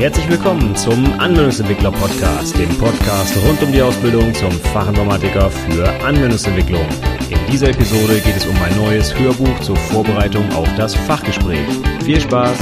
Herzlich willkommen zum Anwendungsentwickler Podcast, dem Podcast rund um die Ausbildung zum Fachinformatiker für Anwendungsentwicklung. In dieser Episode geht es um ein neues Hörbuch zur Vorbereitung auf das Fachgespräch. Viel Spaß!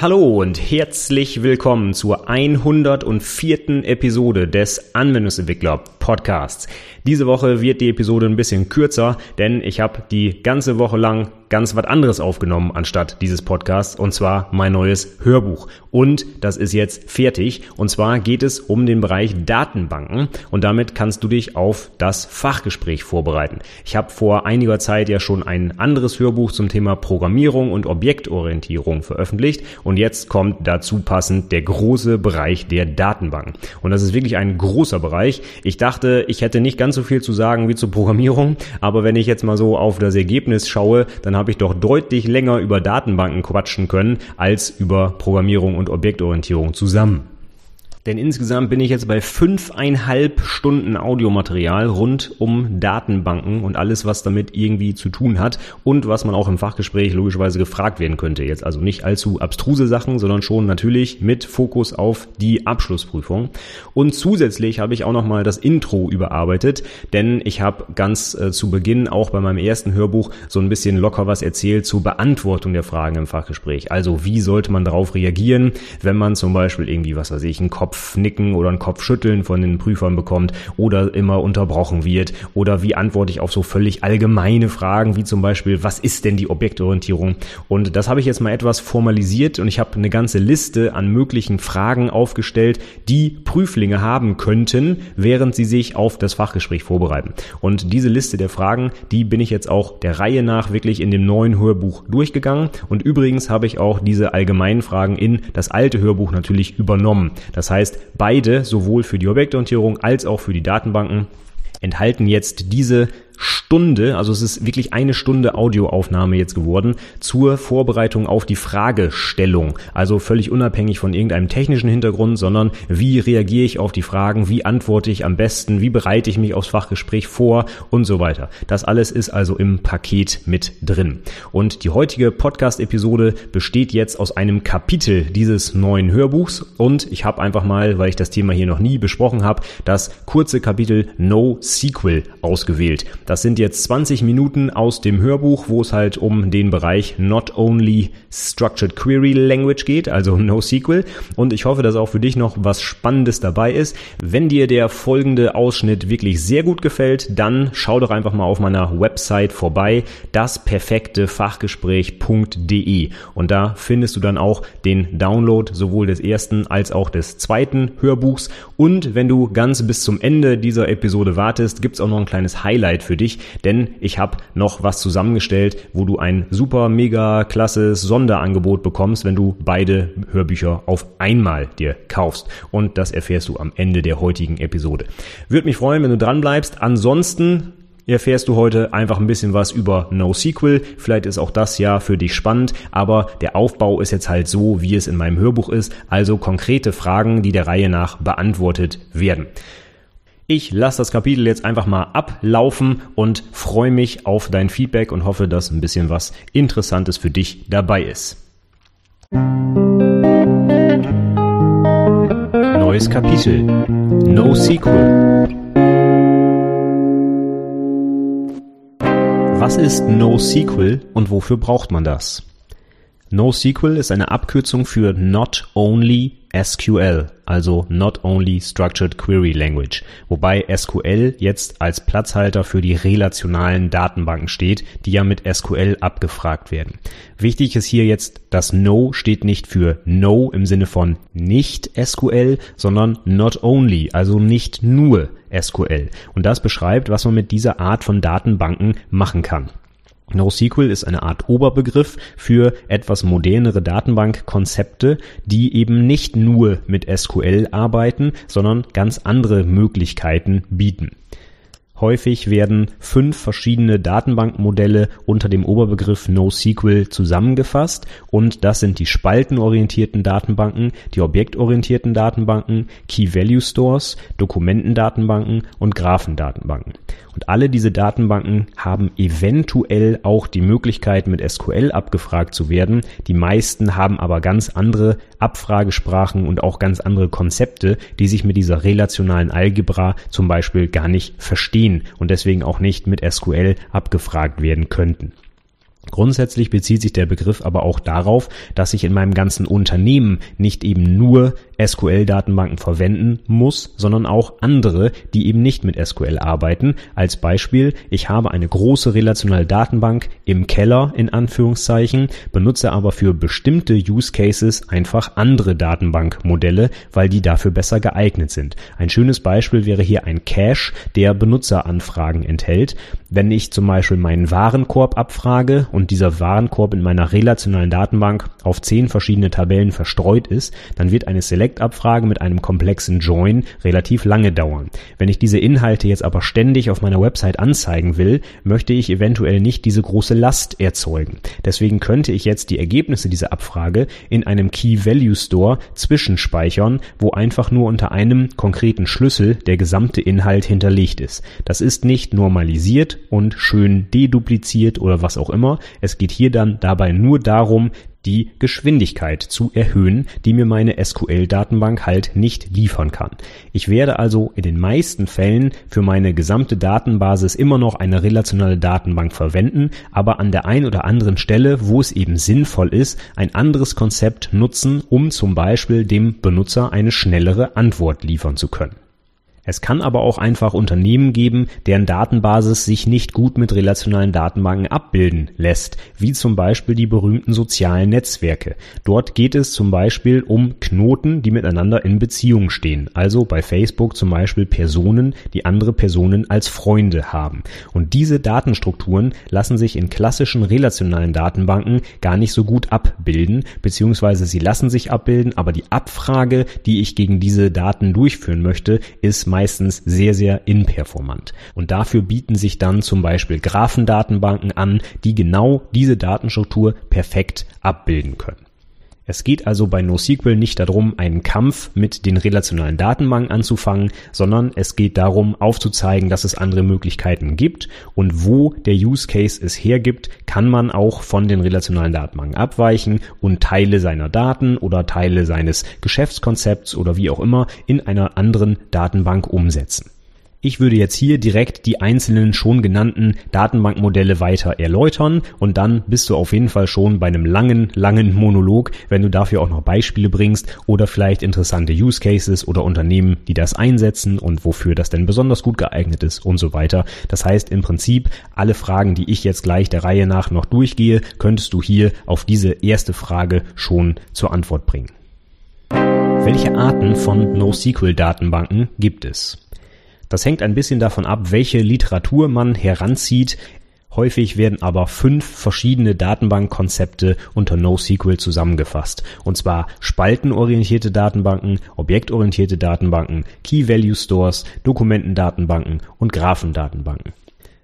Hallo und herzlich willkommen zur 104. Episode des Anwendungsentwickler Podcasts. Diese Woche wird die Episode ein bisschen kürzer, denn ich habe die ganze Woche lang ganz was anderes aufgenommen anstatt dieses Podcasts und zwar mein neues Hörbuch. Und das ist jetzt fertig und zwar geht es um den Bereich Datenbanken und damit kannst du dich auf das Fachgespräch vorbereiten. Ich habe vor einiger Zeit ja schon ein anderes Hörbuch zum Thema Programmierung und Objektorientierung veröffentlicht und jetzt kommt dazu passend der große Bereich der Datenbanken. Und das ist wirklich ein großer Bereich. Ich dachte, ich hätte nicht ganz ganz so viel zu sagen wie zur Programmierung, aber wenn ich jetzt mal so auf das Ergebnis schaue, dann habe ich doch deutlich länger über Datenbanken quatschen können als über Programmierung und Objektorientierung zusammen. Denn insgesamt bin ich jetzt bei fünfeinhalb Stunden Audiomaterial rund um Datenbanken und alles, was damit irgendwie zu tun hat und was man auch im Fachgespräch logischerweise gefragt werden könnte. Jetzt also nicht allzu abstruse Sachen, sondern schon natürlich mit Fokus auf die Abschlussprüfung. Und zusätzlich habe ich auch nochmal das Intro überarbeitet, denn ich habe ganz äh, zu Beginn auch bei meinem ersten Hörbuch so ein bisschen locker was erzählt zur Beantwortung der Fragen im Fachgespräch. Also wie sollte man darauf reagieren, wenn man zum Beispiel irgendwie, was weiß ich, einen Kopf Kopfnicken oder ein Kopfschütteln von den Prüfern bekommt oder immer unterbrochen wird oder wie antworte ich auf so völlig allgemeine Fragen wie zum Beispiel, was ist denn die Objektorientierung? Und das habe ich jetzt mal etwas formalisiert und ich habe eine ganze Liste an möglichen Fragen aufgestellt, die Prüflinge haben könnten, während sie sich auf das Fachgespräch vorbereiten. Und diese Liste der Fragen, die bin ich jetzt auch der Reihe nach wirklich in dem neuen Hörbuch durchgegangen. Und übrigens habe ich auch diese allgemeinen Fragen in das alte Hörbuch natürlich übernommen. Das heißt, heißt, beide, sowohl für die Objektorientierung als auch für die Datenbanken, enthalten jetzt diese Stunde, also es ist wirklich eine Stunde Audioaufnahme jetzt geworden, zur Vorbereitung auf die Fragestellung. Also völlig unabhängig von irgendeinem technischen Hintergrund, sondern wie reagiere ich auf die Fragen, wie antworte ich am besten, wie bereite ich mich aufs Fachgespräch vor und so weiter. Das alles ist also im Paket mit drin. Und die heutige Podcast-Episode besteht jetzt aus einem Kapitel dieses neuen Hörbuchs und ich habe einfach mal, weil ich das Thema hier noch nie besprochen habe, das kurze Kapitel No Sequel ausgewählt. Das sind jetzt 20 Minuten aus dem Hörbuch, wo es halt um den Bereich Not Only Structured Query Language geht, also NoSQL. Und ich hoffe, dass auch für dich noch was Spannendes dabei ist. Wenn dir der folgende Ausschnitt wirklich sehr gut gefällt, dann schau doch einfach mal auf meiner Website vorbei, dasperfektefachgespräch.de. Und da findest du dann auch den Download sowohl des ersten als auch des zweiten Hörbuchs. Und wenn du ganz bis zum Ende dieser Episode wartest, gibt's auch noch ein kleines Highlight für dich dich, denn ich habe noch was zusammengestellt, wo du ein super, mega, klasses Sonderangebot bekommst, wenn du beide Hörbücher auf einmal dir kaufst. Und das erfährst du am Ende der heutigen Episode. Würde mich freuen, wenn du dran bleibst. Ansonsten erfährst du heute einfach ein bisschen was über NoSQL. Vielleicht ist auch das ja für dich spannend, aber der Aufbau ist jetzt halt so, wie es in meinem Hörbuch ist, also konkrete Fragen, die der Reihe nach beantwortet werden. Ich lasse das Kapitel jetzt einfach mal ablaufen und freue mich auf dein Feedback und hoffe, dass ein bisschen was Interessantes für dich dabei ist. Neues Kapitel. No Sequel. Was ist NoSQL und wofür braucht man das? NoSQL ist eine Abkürzung für Not Only SQL, also Not Only Structured Query Language, wobei SQL jetzt als Platzhalter für die relationalen Datenbanken steht, die ja mit SQL abgefragt werden. Wichtig ist hier jetzt, das No steht nicht für No im Sinne von nicht SQL, sondern Not Only, also nicht nur SQL. Und das beschreibt, was man mit dieser Art von Datenbanken machen kann. NoSQL ist eine Art Oberbegriff für etwas modernere Datenbankkonzepte, die eben nicht nur mit SQL arbeiten, sondern ganz andere Möglichkeiten bieten. Häufig werden fünf verschiedene Datenbankmodelle unter dem Oberbegriff NoSQL zusammengefasst und das sind die spaltenorientierten Datenbanken, die objektorientierten Datenbanken, Key Value Stores, Dokumentendatenbanken und Graphendatenbanken. Und alle diese Datenbanken haben eventuell auch die Möglichkeit, mit SQL abgefragt zu werden. Die meisten haben aber ganz andere Abfragesprachen und auch ganz andere Konzepte, die sich mit dieser relationalen Algebra zum Beispiel gar nicht verstehen und deswegen auch nicht mit SQL abgefragt werden könnten. Grundsätzlich bezieht sich der Begriff aber auch darauf, dass ich in meinem ganzen Unternehmen nicht eben nur SQL-Datenbanken verwenden muss, sondern auch andere, die eben nicht mit SQL arbeiten. Als Beispiel, ich habe eine große relationale Datenbank im Keller in Anführungszeichen, benutze aber für bestimmte Use Cases einfach andere Datenbankmodelle, weil die dafür besser geeignet sind. Ein schönes Beispiel wäre hier ein Cache, der Benutzeranfragen enthält. Wenn ich zum Beispiel meinen Warenkorb abfrage und dieser Warenkorb in meiner relationalen Datenbank auf zehn verschiedene Tabellen verstreut ist, dann wird eine Select-Abfrage mit einem komplexen Join relativ lange dauern. Wenn ich diese Inhalte jetzt aber ständig auf meiner Website anzeigen will, möchte ich eventuell nicht diese große Last erzeugen. Deswegen könnte ich jetzt die Ergebnisse dieser Abfrage in einem Key Value Store zwischenspeichern, wo einfach nur unter einem konkreten Schlüssel der gesamte Inhalt hinterlegt ist. Das ist nicht normalisiert und schön dedupliziert oder was auch immer, es geht hier dann dabei nur darum, die Geschwindigkeit zu erhöhen, die mir meine SQL-Datenbank halt nicht liefern kann. Ich werde also in den meisten Fällen für meine gesamte Datenbasis immer noch eine relationale Datenbank verwenden, aber an der einen oder anderen Stelle, wo es eben sinnvoll ist, ein anderes Konzept nutzen, um zum Beispiel dem Benutzer eine schnellere Antwort liefern zu können. Es kann aber auch einfach Unternehmen geben, deren Datenbasis sich nicht gut mit relationalen Datenbanken abbilden lässt, wie zum Beispiel die berühmten sozialen Netzwerke. Dort geht es zum Beispiel um Knoten, die miteinander in Beziehung stehen. Also bei Facebook zum Beispiel Personen, die andere Personen als Freunde haben. Und diese Datenstrukturen lassen sich in klassischen relationalen Datenbanken gar nicht so gut abbilden, beziehungsweise sie lassen sich abbilden, aber die Abfrage, die ich gegen diese Daten durchführen möchte, ist meistens sehr, sehr inperformant. Und dafür bieten sich dann zum Beispiel Graphendatenbanken an, die genau diese Datenstruktur perfekt abbilden können. Es geht also bei NoSQL nicht darum, einen Kampf mit den relationalen Datenbanken anzufangen, sondern es geht darum, aufzuzeigen, dass es andere Möglichkeiten gibt und wo der Use Case es hergibt, kann man auch von den relationalen Datenbanken abweichen und Teile seiner Daten oder Teile seines Geschäftskonzepts oder wie auch immer in einer anderen Datenbank umsetzen. Ich würde jetzt hier direkt die einzelnen schon genannten Datenbankmodelle weiter erläutern und dann bist du auf jeden Fall schon bei einem langen, langen Monolog, wenn du dafür auch noch Beispiele bringst oder vielleicht interessante Use Cases oder Unternehmen, die das einsetzen und wofür das denn besonders gut geeignet ist und so weiter. Das heißt im Prinzip alle Fragen, die ich jetzt gleich der Reihe nach noch durchgehe, könntest du hier auf diese erste Frage schon zur Antwort bringen. Welche Arten von NoSQL-Datenbanken gibt es? Das hängt ein bisschen davon ab, welche Literatur man heranzieht. Häufig werden aber fünf verschiedene Datenbankkonzepte unter NoSQL zusammengefasst. Und zwar spaltenorientierte Datenbanken, objektorientierte Datenbanken, Key Value Stores, Dokumentendatenbanken und Graphendatenbanken.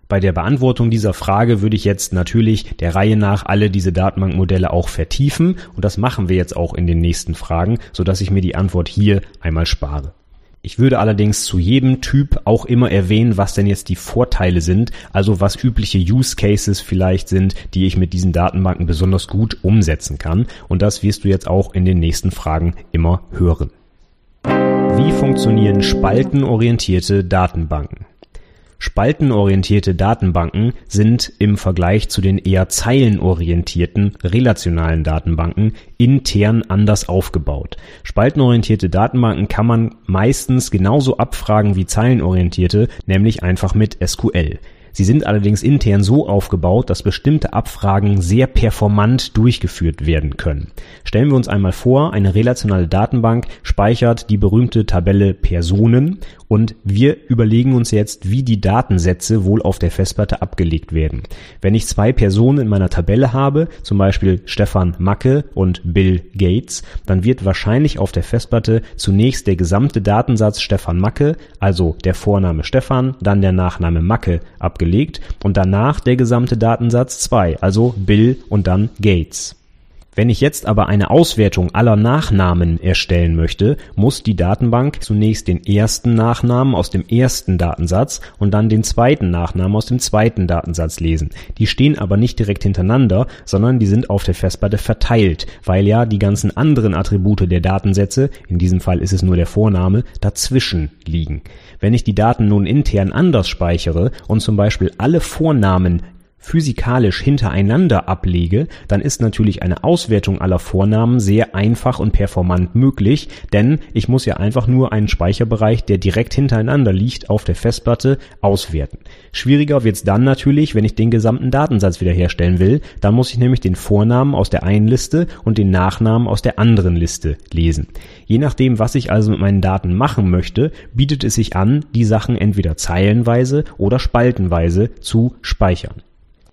Bei der Beantwortung dieser Frage würde ich jetzt natürlich der Reihe nach alle diese Datenbankmodelle auch vertiefen und das machen wir jetzt auch in den nächsten Fragen, sodass ich mir die Antwort hier einmal spare. Ich würde allerdings zu jedem Typ auch immer erwähnen, was denn jetzt die Vorteile sind, also was übliche Use Cases vielleicht sind, die ich mit diesen Datenbanken besonders gut umsetzen kann. Und das wirst du jetzt auch in den nächsten Fragen immer hören. Wie funktionieren spaltenorientierte Datenbanken? Spaltenorientierte Datenbanken sind im Vergleich zu den eher zeilenorientierten relationalen Datenbanken intern anders aufgebaut. Spaltenorientierte Datenbanken kann man meistens genauso abfragen wie zeilenorientierte, nämlich einfach mit SQL. Sie sind allerdings intern so aufgebaut, dass bestimmte Abfragen sehr performant durchgeführt werden können. Stellen wir uns einmal vor, eine relationale Datenbank speichert die berühmte Tabelle Personen und wir überlegen uns jetzt, wie die Datensätze wohl auf der Festplatte abgelegt werden. Wenn ich zwei Personen in meiner Tabelle habe, zum Beispiel Stefan Macke und Bill Gates, dann wird wahrscheinlich auf der Festplatte zunächst der gesamte Datensatz Stefan Macke, also der Vorname Stefan, dann der Nachname Macke abgelegt und danach der gesamte Datensatz 2, also Bill und dann Gates. Wenn ich jetzt aber eine Auswertung aller Nachnamen erstellen möchte, muss die Datenbank zunächst den ersten Nachnamen aus dem ersten Datensatz und dann den zweiten Nachnamen aus dem zweiten Datensatz lesen. Die stehen aber nicht direkt hintereinander, sondern die sind auf der Festplatte verteilt, weil ja die ganzen anderen Attribute der Datensätze, in diesem Fall ist es nur der Vorname, dazwischen liegen. Wenn ich die Daten nun intern anders speichere und zum Beispiel alle Vornamen physikalisch hintereinander ablege, dann ist natürlich eine Auswertung aller Vornamen sehr einfach und performant möglich, denn ich muss ja einfach nur einen Speicherbereich, der direkt hintereinander liegt, auf der Festplatte auswerten. Schwieriger wird's dann natürlich, wenn ich den gesamten Datensatz wiederherstellen will. Dann muss ich nämlich den Vornamen aus der einen Liste und den Nachnamen aus der anderen Liste lesen. Je nachdem, was ich also mit meinen Daten machen möchte, bietet es sich an, die Sachen entweder zeilenweise oder spaltenweise zu speichern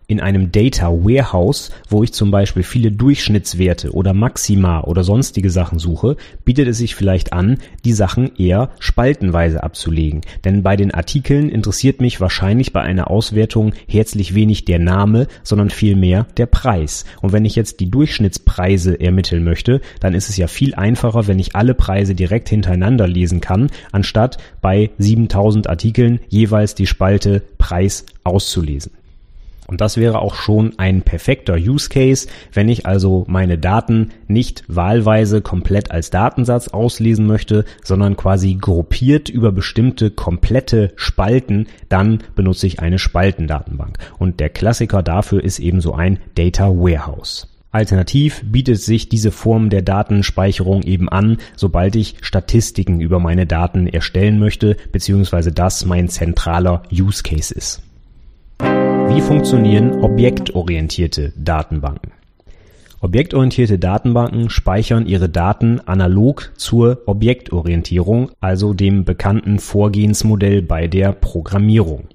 in einem Data Warehouse, wo ich zum Beispiel viele Durchschnittswerte oder Maxima oder sonstige Sachen suche, bietet es sich vielleicht an, die Sachen eher spaltenweise abzulegen. Denn bei den Artikeln interessiert mich wahrscheinlich bei einer Auswertung herzlich wenig der Name, sondern vielmehr der Preis. Und wenn ich jetzt die Durchschnittspreise ermitteln möchte, dann ist es ja viel einfacher, wenn ich alle Preise direkt hintereinander lesen kann, anstatt bei 7000 Artikeln jeweils die Spalte Preis auszulesen. Und das wäre auch schon ein perfekter Use Case, wenn ich also meine Daten nicht wahlweise komplett als Datensatz auslesen möchte, sondern quasi gruppiert über bestimmte komplette Spalten, dann benutze ich eine Spaltendatenbank. Und der Klassiker dafür ist eben so ein Data Warehouse. Alternativ bietet sich diese Form der Datenspeicherung eben an, sobald ich Statistiken über meine Daten erstellen möchte, beziehungsweise das mein zentraler Use Case ist. Wie funktionieren objektorientierte Datenbanken? Objektorientierte Datenbanken speichern ihre Daten analog zur Objektorientierung, also dem bekannten Vorgehensmodell bei der Programmierung.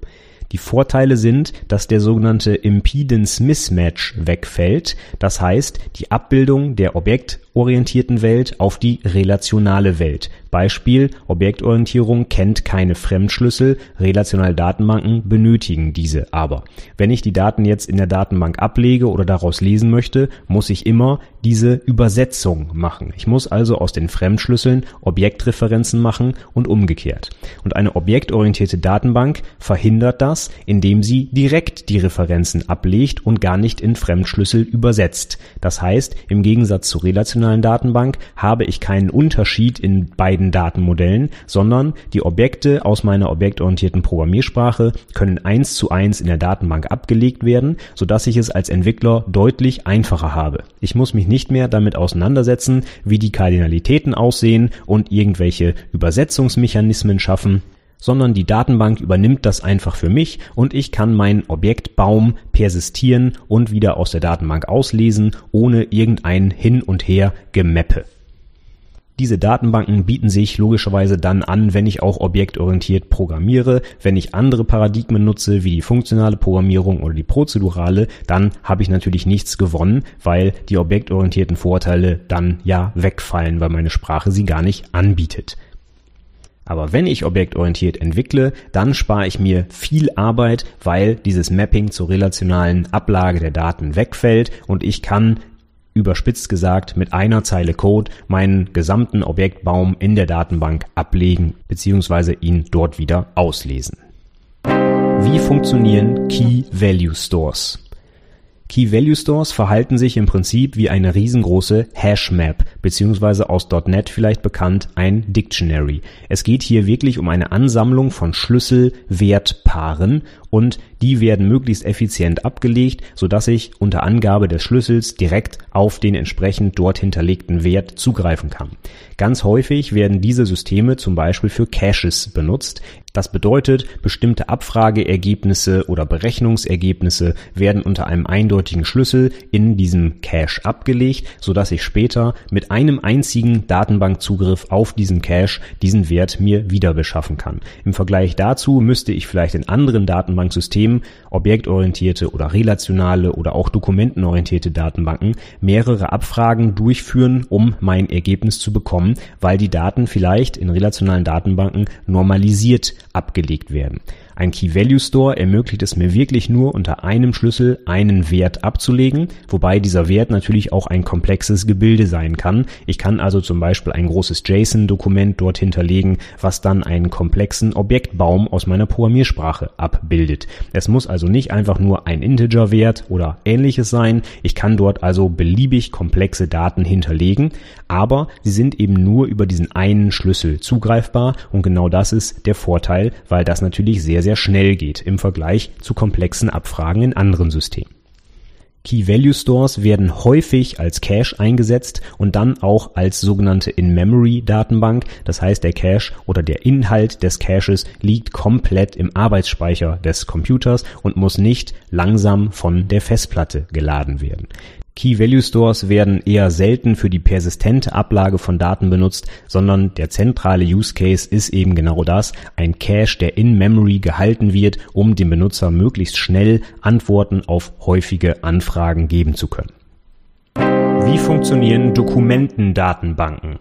Die Vorteile sind, dass der sogenannte Impedance Mismatch wegfällt, das heißt die Abbildung der objektorientierten Welt auf die relationale Welt. Beispiel Objektorientierung kennt keine Fremdschlüssel, relationale Datenbanken benötigen diese aber. Wenn ich die Daten jetzt in der Datenbank ablege oder daraus lesen möchte, muss ich immer diese Übersetzung machen. Ich muss also aus den Fremdschlüsseln Objektreferenzen machen und umgekehrt. Und eine objektorientierte Datenbank verhindert das, indem sie direkt die Referenzen ablegt und gar nicht in Fremdschlüssel übersetzt. Das heißt, im Gegensatz zur relationalen Datenbank habe ich keinen Unterschied in beiden beiden Datenmodellen, sondern die Objekte aus meiner objektorientierten Programmiersprache können eins zu eins in der Datenbank abgelegt werden, sodass ich es als Entwickler deutlich einfacher habe. Ich muss mich nicht mehr damit auseinandersetzen, wie die Kardinalitäten aussehen und irgendwelche Übersetzungsmechanismen schaffen, sondern die Datenbank übernimmt das einfach für mich und ich kann meinen Objektbaum persistieren und wieder aus der Datenbank auslesen, ohne irgendein Hin und Her Gemappe. Diese Datenbanken bieten sich logischerweise dann an, wenn ich auch objektorientiert programmiere. Wenn ich andere Paradigmen nutze, wie die funktionale Programmierung oder die prozedurale, dann habe ich natürlich nichts gewonnen, weil die objektorientierten Vorteile dann ja wegfallen, weil meine Sprache sie gar nicht anbietet. Aber wenn ich objektorientiert entwickle, dann spare ich mir viel Arbeit, weil dieses Mapping zur relationalen Ablage der Daten wegfällt und ich kann überspitzt gesagt mit einer Zeile Code meinen gesamten Objektbaum in der Datenbank ablegen bzw. ihn dort wieder auslesen. Wie funktionieren Key Value Stores? Key Value Stores verhalten sich im Prinzip wie eine riesengroße Hashmap, beziehungsweise aus .NET vielleicht bekannt ein Dictionary. Es geht hier wirklich um eine Ansammlung von Schlüsselwertpaaren und die werden möglichst effizient abgelegt, sodass ich unter Angabe des Schlüssels direkt auf den entsprechend dort hinterlegten Wert zugreifen kann. Ganz häufig werden diese Systeme zum Beispiel für Caches benutzt, das bedeutet, bestimmte Abfrageergebnisse oder Berechnungsergebnisse werden unter einem eindeutigen Schlüssel in diesem Cache abgelegt, so dass ich später mit einem einzigen Datenbankzugriff auf diesen Cache diesen Wert mir wieder beschaffen kann. Im Vergleich dazu müsste ich vielleicht in anderen Datenbanksystemen, objektorientierte oder relationale oder auch dokumentenorientierte Datenbanken, mehrere Abfragen durchführen, um mein Ergebnis zu bekommen, weil die Daten vielleicht in relationalen Datenbanken normalisiert abgelegt werden. Ein Key-Value-Store ermöglicht es mir wirklich nur unter einem Schlüssel einen Wert abzulegen, wobei dieser Wert natürlich auch ein komplexes Gebilde sein kann. Ich kann also zum Beispiel ein großes JSON-Dokument dort hinterlegen, was dann einen komplexen Objektbaum aus meiner Programmiersprache abbildet. Es muss also nicht einfach nur ein Integer-Wert oder ähnliches sein. Ich kann dort also beliebig komplexe Daten hinterlegen, aber sie sind eben nur über diesen einen Schlüssel zugreifbar und genau das ist der Vorteil, weil das natürlich sehr, sehr schnell geht im Vergleich zu komplexen Abfragen in anderen Systemen. Key-Value-Stores werden häufig als Cache eingesetzt und dann auch als sogenannte In-Memory-Datenbank. Das heißt, der Cache oder der Inhalt des Caches liegt komplett im Arbeitsspeicher des Computers und muss nicht langsam von der Festplatte geladen werden. Key-Value-Stores werden eher selten für die persistente Ablage von Daten benutzt, sondern der zentrale Use Case ist eben genau das, ein Cache, der in Memory gehalten wird, um dem Benutzer möglichst schnell Antworten auf häufige Anfragen geben zu können. Wie funktionieren Dokumentendatenbanken?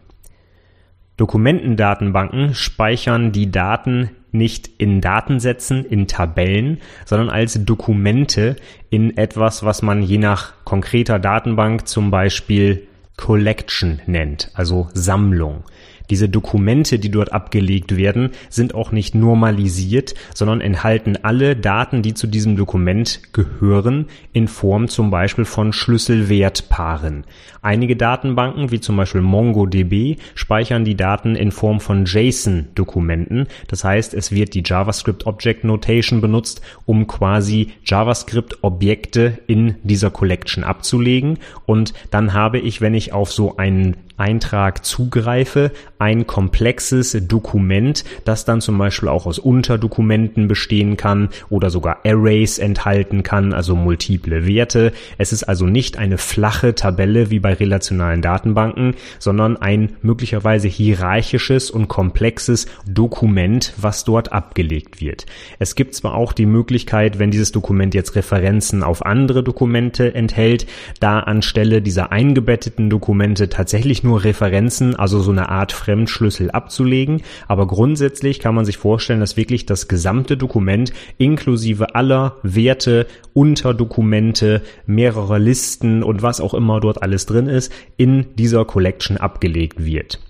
Dokumentendatenbanken speichern die Daten nicht in Datensätzen, in Tabellen, sondern als Dokumente in etwas, was man je nach konkreter Datenbank zum Beispiel Collection nennt, also Sammlung. Diese Dokumente, die dort abgelegt werden, sind auch nicht normalisiert, sondern enthalten alle Daten, die zu diesem Dokument gehören, in Form zum Beispiel von Schlüsselwertpaaren. Einige Datenbanken, wie zum Beispiel MongoDB, speichern die Daten in Form von JSON-Dokumenten. Das heißt, es wird die JavaScript Object Notation benutzt, um quasi JavaScript-Objekte in dieser Collection abzulegen. Und dann habe ich, wenn ich auf so einen Eintrag zugreife, ein komplexes Dokument, das dann zum Beispiel auch aus Unterdokumenten bestehen kann oder sogar Arrays enthalten kann, also multiple Werte. Es ist also nicht eine flache Tabelle wie bei relationalen Datenbanken, sondern ein möglicherweise hierarchisches und komplexes Dokument, was dort abgelegt wird. Es gibt zwar auch die Möglichkeit, wenn dieses Dokument jetzt Referenzen auf andere Dokumente enthält, da anstelle dieser eingebetteten Dokumente tatsächlich nur nur Referenzen, also so eine Art Fremdschlüssel abzulegen. Aber grundsätzlich kann man sich vorstellen, dass wirklich das gesamte Dokument inklusive aller Werte, Unterdokumente, mehrere Listen und was auch immer dort alles drin ist, in dieser Collection abgelegt wird.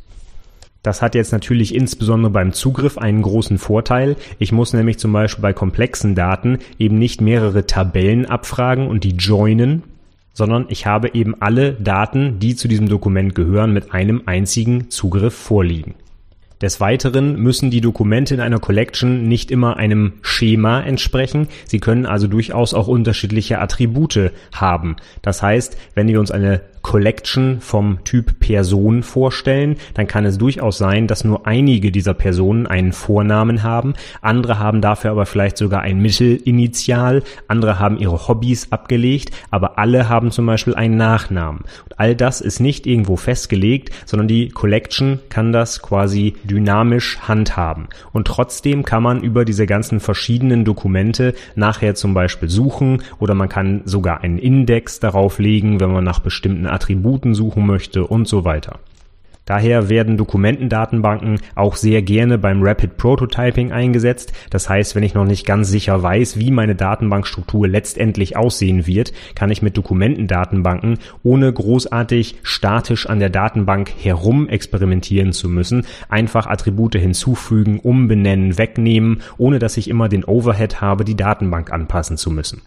Das hat jetzt natürlich insbesondere beim Zugriff einen großen Vorteil. Ich muss nämlich zum Beispiel bei komplexen Daten eben nicht mehrere Tabellen abfragen und die joinen, sondern ich habe eben alle Daten, die zu diesem Dokument gehören, mit einem einzigen Zugriff vorliegen. Des Weiteren müssen die Dokumente in einer Collection nicht immer einem Schema entsprechen. Sie können also durchaus auch unterschiedliche Attribute haben. Das heißt, wenn wir uns eine Collection vom Typ Person vorstellen, dann kann es durchaus sein, dass nur einige dieser Personen einen Vornamen haben, andere haben dafür aber vielleicht sogar ein Mittelinitial, andere haben ihre Hobbys abgelegt, aber alle haben zum Beispiel einen Nachnamen. Und all das ist nicht irgendwo festgelegt, sondern die Collection kann das quasi dynamisch handhaben. Und trotzdem kann man über diese ganzen verschiedenen Dokumente nachher zum Beispiel suchen oder man kann sogar einen Index darauf legen, wenn man nach bestimmten Attributen suchen möchte und so weiter. Daher werden Dokumentendatenbanken auch sehr gerne beim Rapid Prototyping eingesetzt. Das heißt, wenn ich noch nicht ganz sicher weiß, wie meine Datenbankstruktur letztendlich aussehen wird, kann ich mit Dokumentendatenbanken, ohne großartig statisch an der Datenbank herum experimentieren zu müssen, einfach Attribute hinzufügen, umbenennen, wegnehmen, ohne dass ich immer den Overhead habe, die Datenbank anpassen zu müssen.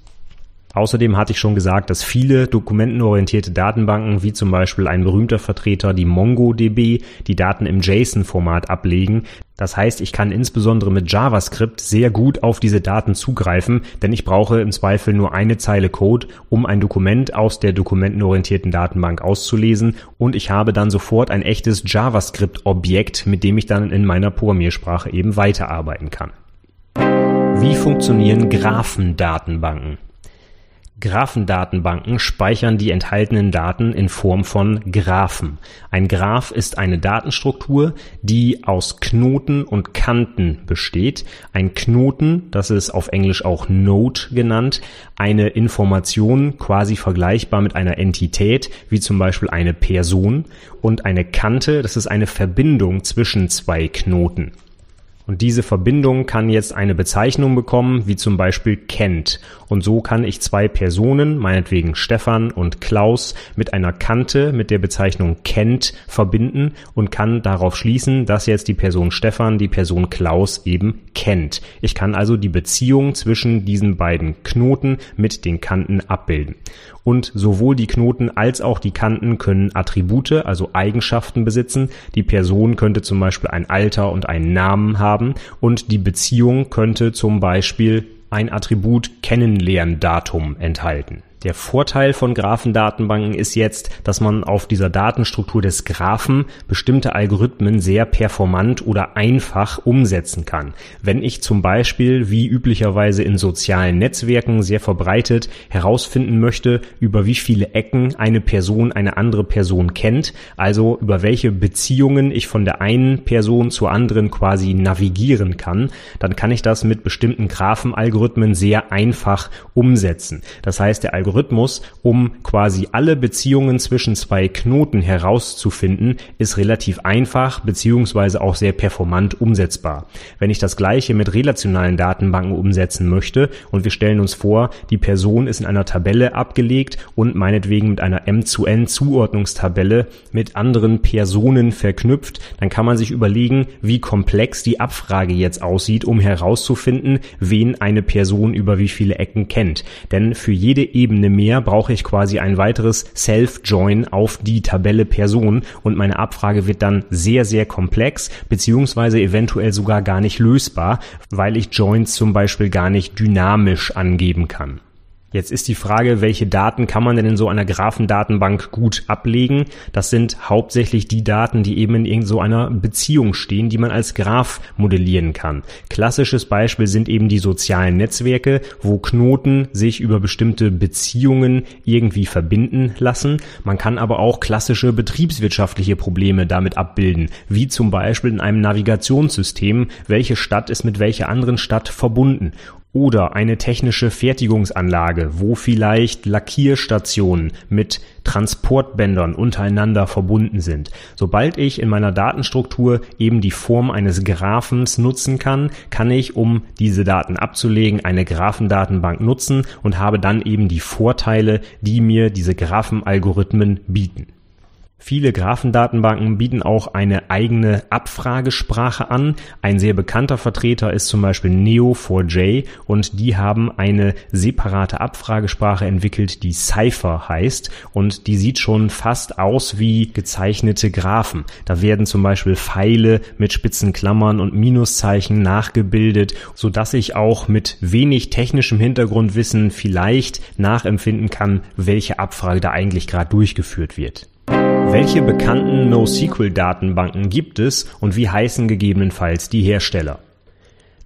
Außerdem hatte ich schon gesagt, dass viele dokumentenorientierte Datenbanken, wie zum Beispiel ein berühmter Vertreter, die MongoDB, die Daten im JSON-Format ablegen. Das heißt, ich kann insbesondere mit JavaScript sehr gut auf diese Daten zugreifen, denn ich brauche im Zweifel nur eine Zeile Code, um ein Dokument aus der dokumentenorientierten Datenbank auszulesen und ich habe dann sofort ein echtes JavaScript-Objekt, mit dem ich dann in meiner Programmiersprache eben weiterarbeiten kann. Wie funktionieren Graphendatenbanken? Graphendatenbanken speichern die enthaltenen Daten in Form von Graphen. Ein Graph ist eine Datenstruktur, die aus Knoten und Kanten besteht. Ein Knoten, das ist auf Englisch auch Node genannt, eine Information quasi vergleichbar mit einer Entität, wie zum Beispiel eine Person. Und eine Kante, das ist eine Verbindung zwischen zwei Knoten. Und diese Verbindung kann jetzt eine Bezeichnung bekommen, wie zum Beispiel kennt. Und so kann ich zwei Personen, meinetwegen Stefan und Klaus, mit einer Kante mit der Bezeichnung kennt verbinden und kann darauf schließen, dass jetzt die Person Stefan die Person Klaus eben kennt. Ich kann also die Beziehung zwischen diesen beiden Knoten mit den Kanten abbilden. Und sowohl die Knoten als auch die Kanten können Attribute, also Eigenschaften besitzen. Die Person könnte zum Beispiel ein Alter und einen Namen haben und die Beziehung könnte zum Beispiel ein Attribut Kennenlerndatum enthalten. Der Vorteil von Graphendatenbanken ist jetzt, dass man auf dieser Datenstruktur des Graphen bestimmte Algorithmen sehr performant oder einfach umsetzen kann. Wenn ich zum Beispiel, wie üblicherweise in sozialen Netzwerken sehr verbreitet, herausfinden möchte, über wie viele Ecken eine Person eine andere Person kennt, also über welche Beziehungen ich von der einen Person zur anderen quasi navigieren kann, dann kann ich das mit bestimmten Graphenalgorithmen sehr einfach umsetzen. Das heißt, der Algorithmus Algorithmus, um quasi alle Beziehungen zwischen zwei Knoten herauszufinden, ist relativ einfach beziehungsweise auch sehr performant umsetzbar. Wenn ich das gleiche mit relationalen Datenbanken umsetzen möchte und wir stellen uns vor, die Person ist in einer Tabelle abgelegt und meinetwegen mit einer M2N Zuordnungstabelle mit anderen Personen verknüpft, dann kann man sich überlegen, wie komplex die Abfrage jetzt aussieht, um herauszufinden, wen eine Person über wie viele Ecken kennt. Denn für jede Ebene Ebene mehr brauche ich quasi ein weiteres Self-Join auf die Tabelle Person und meine Abfrage wird dann sehr, sehr komplex beziehungsweise eventuell sogar gar nicht lösbar, weil ich Joins zum Beispiel gar nicht dynamisch angeben kann. Jetzt ist die Frage, welche Daten kann man denn in so einer Graphendatenbank gut ablegen? Das sind hauptsächlich die Daten, die eben in irgend so einer Beziehung stehen, die man als Graph modellieren kann. Klassisches Beispiel sind eben die sozialen Netzwerke, wo Knoten sich über bestimmte Beziehungen irgendwie verbinden lassen. Man kann aber auch klassische betriebswirtschaftliche Probleme damit abbilden, wie zum Beispiel in einem Navigationssystem, welche Stadt ist mit welcher anderen Stadt verbunden oder eine technische Fertigungsanlage, wo vielleicht Lackierstationen mit Transportbändern untereinander verbunden sind. Sobald ich in meiner Datenstruktur eben die Form eines Graphens nutzen kann, kann ich, um diese Daten abzulegen, eine Graphendatenbank nutzen und habe dann eben die Vorteile, die mir diese Graphenalgorithmen bieten. Viele Graphendatenbanken bieten auch eine eigene Abfragesprache an. Ein sehr bekannter Vertreter ist zum Beispiel Neo4j und die haben eine separate Abfragesprache entwickelt, die Cypher heißt und die sieht schon fast aus wie gezeichnete Graphen. Da werden zum Beispiel Pfeile mit spitzen Klammern und Minuszeichen nachgebildet, so dass ich auch mit wenig technischem Hintergrundwissen vielleicht nachempfinden kann, welche Abfrage da eigentlich gerade durchgeführt wird. Welche bekannten NoSQL-Datenbanken gibt es und wie heißen gegebenenfalls die Hersteller?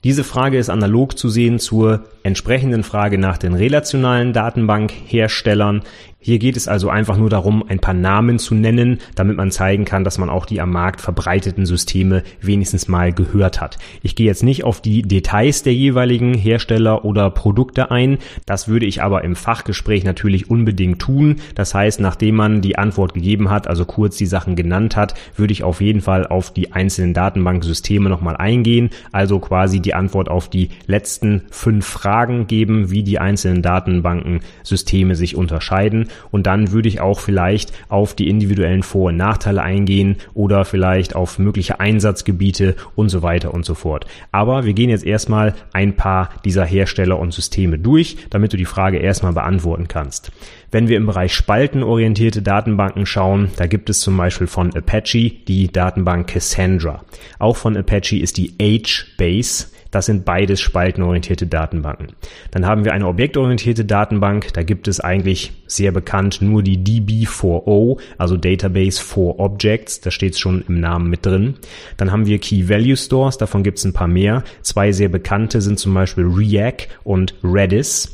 Diese Frage ist analog zu sehen zur entsprechenden Frage nach den relationalen Datenbankherstellern. Hier geht es also einfach nur darum, ein paar Namen zu nennen, damit man zeigen kann, dass man auch die am Markt verbreiteten Systeme wenigstens mal gehört hat. Ich gehe jetzt nicht auf die Details der jeweiligen Hersteller oder Produkte ein. Das würde ich aber im Fachgespräch natürlich unbedingt tun. Das heißt, nachdem man die Antwort gegeben hat, also kurz die Sachen genannt hat, würde ich auf jeden Fall auf die einzelnen Datenbanksysteme nochmal eingehen. Also quasi die Antwort auf die letzten fünf Fragen geben, wie die einzelnen Datenbankensysteme sich unterscheiden. Und dann würde ich auch vielleicht auf die individuellen Vor- und Nachteile eingehen oder vielleicht auf mögliche Einsatzgebiete und so weiter und so fort. Aber wir gehen jetzt erstmal ein paar dieser Hersteller und Systeme durch, damit du die Frage erstmal beantworten kannst. Wenn wir im Bereich spaltenorientierte Datenbanken schauen, da gibt es zum Beispiel von Apache die Datenbank Cassandra. Auch von Apache ist die HBase. Das sind beides spaltenorientierte Datenbanken. Dann haben wir eine objektorientierte Datenbank. Da gibt es eigentlich sehr bekannt nur die DB4O, also Database for Objects. Da steht es schon im Namen mit drin. Dann haben wir Key Value Stores. Davon gibt es ein paar mehr. Zwei sehr bekannte sind zum Beispiel REAC und Redis.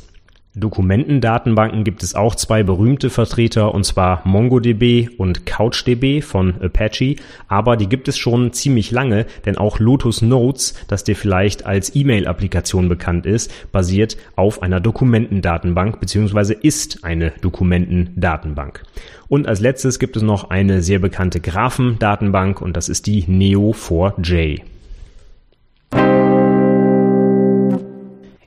Dokumentendatenbanken gibt es auch zwei berühmte Vertreter, und zwar MongoDB und CouchDB von Apache, aber die gibt es schon ziemlich lange, denn auch Lotus Notes, das dir vielleicht als E-Mail-Applikation bekannt ist, basiert auf einer Dokumentendatenbank bzw. ist eine Dokumentendatenbank. Und als letztes gibt es noch eine sehr bekannte Graphendatenbank und das ist die Neo4j.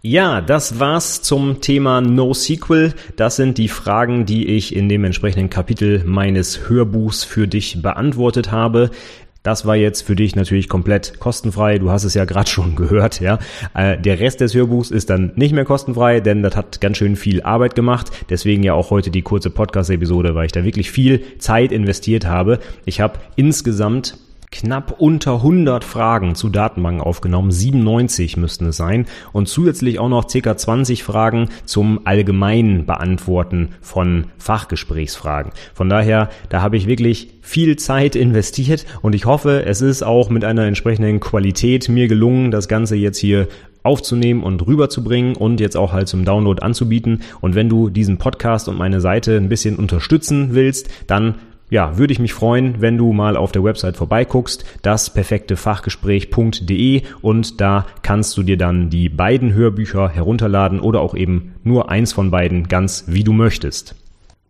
Ja, das war's zum Thema NoSQL. Das sind die Fragen, die ich in dem entsprechenden Kapitel meines Hörbuchs für dich beantwortet habe. Das war jetzt für dich natürlich komplett kostenfrei. Du hast es ja gerade schon gehört, ja. Äh, der Rest des Hörbuchs ist dann nicht mehr kostenfrei, denn das hat ganz schön viel Arbeit gemacht. Deswegen ja auch heute die kurze Podcast-Episode, weil ich da wirklich viel Zeit investiert habe. Ich habe insgesamt knapp unter 100 Fragen zu Datenbanken aufgenommen, 97 müssten es sein und zusätzlich auch noch ca. 20 Fragen zum allgemeinen Beantworten von Fachgesprächsfragen. Von daher, da habe ich wirklich viel Zeit investiert und ich hoffe, es ist auch mit einer entsprechenden Qualität mir gelungen, das Ganze jetzt hier aufzunehmen und rüberzubringen und jetzt auch halt zum Download anzubieten. Und wenn du diesen Podcast und meine Seite ein bisschen unterstützen willst, dann ja, würde ich mich freuen, wenn du mal auf der Website vorbeiguckst, das perfektefachgespräch.de und da kannst du dir dann die beiden Hörbücher herunterladen oder auch eben nur eins von beiden ganz wie du möchtest.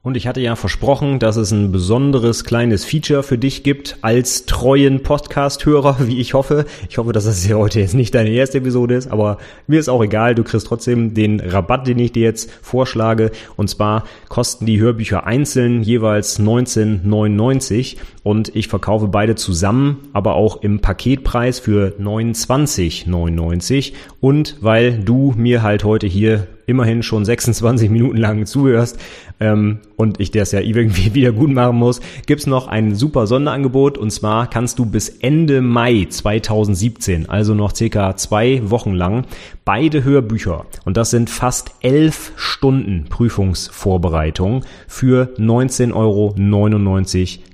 Und ich hatte ja versprochen, dass es ein besonderes kleines Feature für dich gibt als treuen Podcast-Hörer, wie ich hoffe. Ich hoffe, dass das ja heute jetzt nicht deine erste Episode ist, aber mir ist auch egal. Du kriegst trotzdem den Rabatt, den ich dir jetzt vorschlage. Und zwar kosten die Hörbücher einzeln jeweils 19,99 und ich verkaufe beide zusammen, aber auch im Paketpreis für 29,99. Und weil du mir halt heute hier immerhin schon 26 Minuten lang zuhörst ähm, und ich das ja irgendwie wieder gut machen muss, gibt's noch ein super Sonderangebot und zwar kannst du bis Ende Mai 2017, also noch circa zwei Wochen lang, beide Hörbücher und das sind fast elf Stunden Prüfungsvorbereitung für 19,99 Euro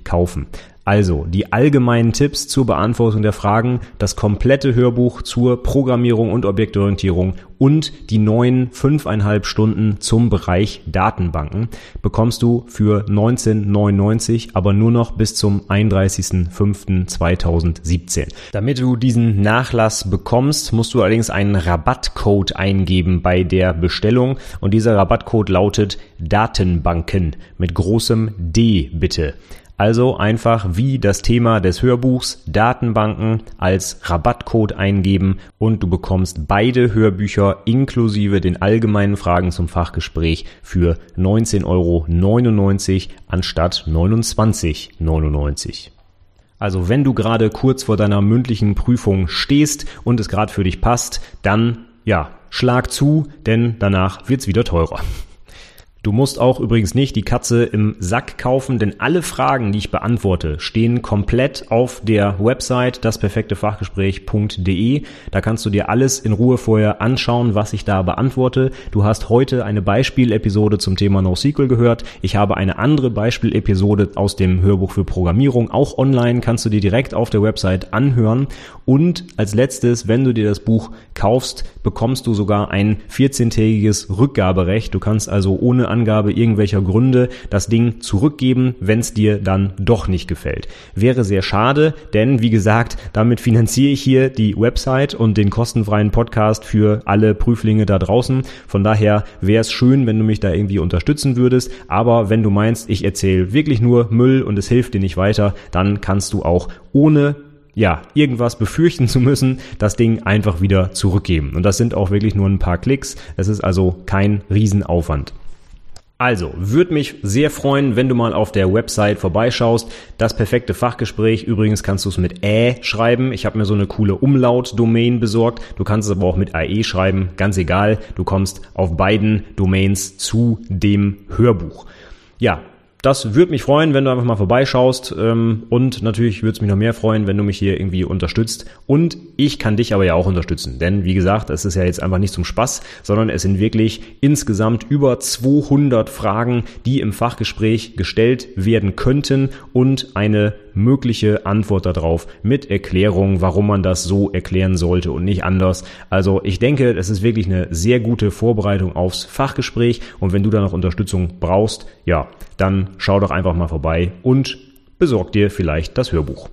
kaufen. Also die allgemeinen Tipps zur Beantwortung der Fragen, das komplette Hörbuch zur Programmierung und Objektorientierung und die neuen fünfeinhalb Stunden zum Bereich Datenbanken bekommst du für 19,99, aber nur noch bis zum 31.05.2017. Damit du diesen Nachlass bekommst, musst du allerdings einen Rabattcode eingeben bei der Bestellung und dieser Rabattcode lautet Datenbanken mit großem D bitte. Also einfach wie das Thema des Hörbuchs Datenbanken als Rabattcode eingeben und du bekommst beide Hörbücher inklusive den allgemeinen Fragen zum Fachgespräch für 19,99 Euro anstatt 29,99 Euro. Also wenn du gerade kurz vor deiner mündlichen Prüfung stehst und es gerade für dich passt, dann ja, schlag zu, denn danach wird's wieder teurer. Du musst auch übrigens nicht die Katze im Sack kaufen, denn alle Fragen, die ich beantworte, stehen komplett auf der Website dasperfektefachgespräch.de. Da kannst du dir alles in Ruhe vorher anschauen, was ich da beantworte. Du hast heute eine Beispielepisode zum Thema NoSQL gehört. Ich habe eine andere Beispielepisode aus dem Hörbuch für Programmierung auch online, kannst du dir direkt auf der Website anhören. Und als letztes, wenn du dir das Buch kaufst, bekommst du sogar ein 14-tägiges Rückgaberecht. Du kannst also ohne Angabe irgendwelcher Gründe das Ding zurückgeben, wenn es dir dann doch nicht gefällt. Wäre sehr schade, denn wie gesagt, damit finanziere ich hier die Website und den kostenfreien Podcast für alle Prüflinge da draußen. Von daher wäre es schön, wenn du mich da irgendwie unterstützen würdest. Aber wenn du meinst, ich erzähle wirklich nur Müll und es hilft dir nicht weiter, dann kannst du auch ohne ja, irgendwas befürchten zu müssen, das Ding einfach wieder zurückgeben. Und das sind auch wirklich nur ein paar Klicks. Es ist also kein Riesenaufwand. Also, würde mich sehr freuen, wenn du mal auf der Website vorbeischaust. Das perfekte Fachgespräch, übrigens kannst du es mit Ä schreiben. Ich habe mir so eine coole Umlaut-Domain besorgt. Du kannst es aber auch mit AE schreiben, ganz egal. Du kommst auf beiden Domains zu dem Hörbuch. Ja, das würde mich freuen, wenn du einfach mal vorbeischaust. Ähm, und natürlich würde es mich noch mehr freuen, wenn du mich hier irgendwie unterstützt. Und ich kann dich aber ja auch unterstützen. Denn wie gesagt, es ist ja jetzt einfach nicht zum Spaß, sondern es sind wirklich insgesamt über 200 Fragen, die im Fachgespräch gestellt werden könnten und eine mögliche Antwort darauf mit Erklärung, warum man das so erklären sollte und nicht anders. Also ich denke, es ist wirklich eine sehr gute Vorbereitung aufs Fachgespräch und wenn du da noch Unterstützung brauchst, ja, dann schau doch einfach mal vorbei und besorg dir vielleicht das Hörbuch.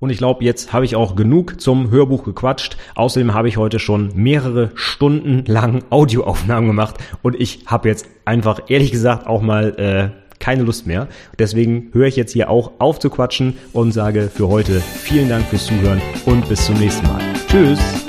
Und ich glaube, jetzt habe ich auch genug zum Hörbuch gequatscht. Außerdem habe ich heute schon mehrere Stunden lang Audioaufnahmen gemacht und ich habe jetzt einfach ehrlich gesagt auch mal äh, keine Lust mehr. Deswegen höre ich jetzt hier auch auf zu quatschen und sage für heute vielen Dank fürs Zuhören und bis zum nächsten Mal. Tschüss!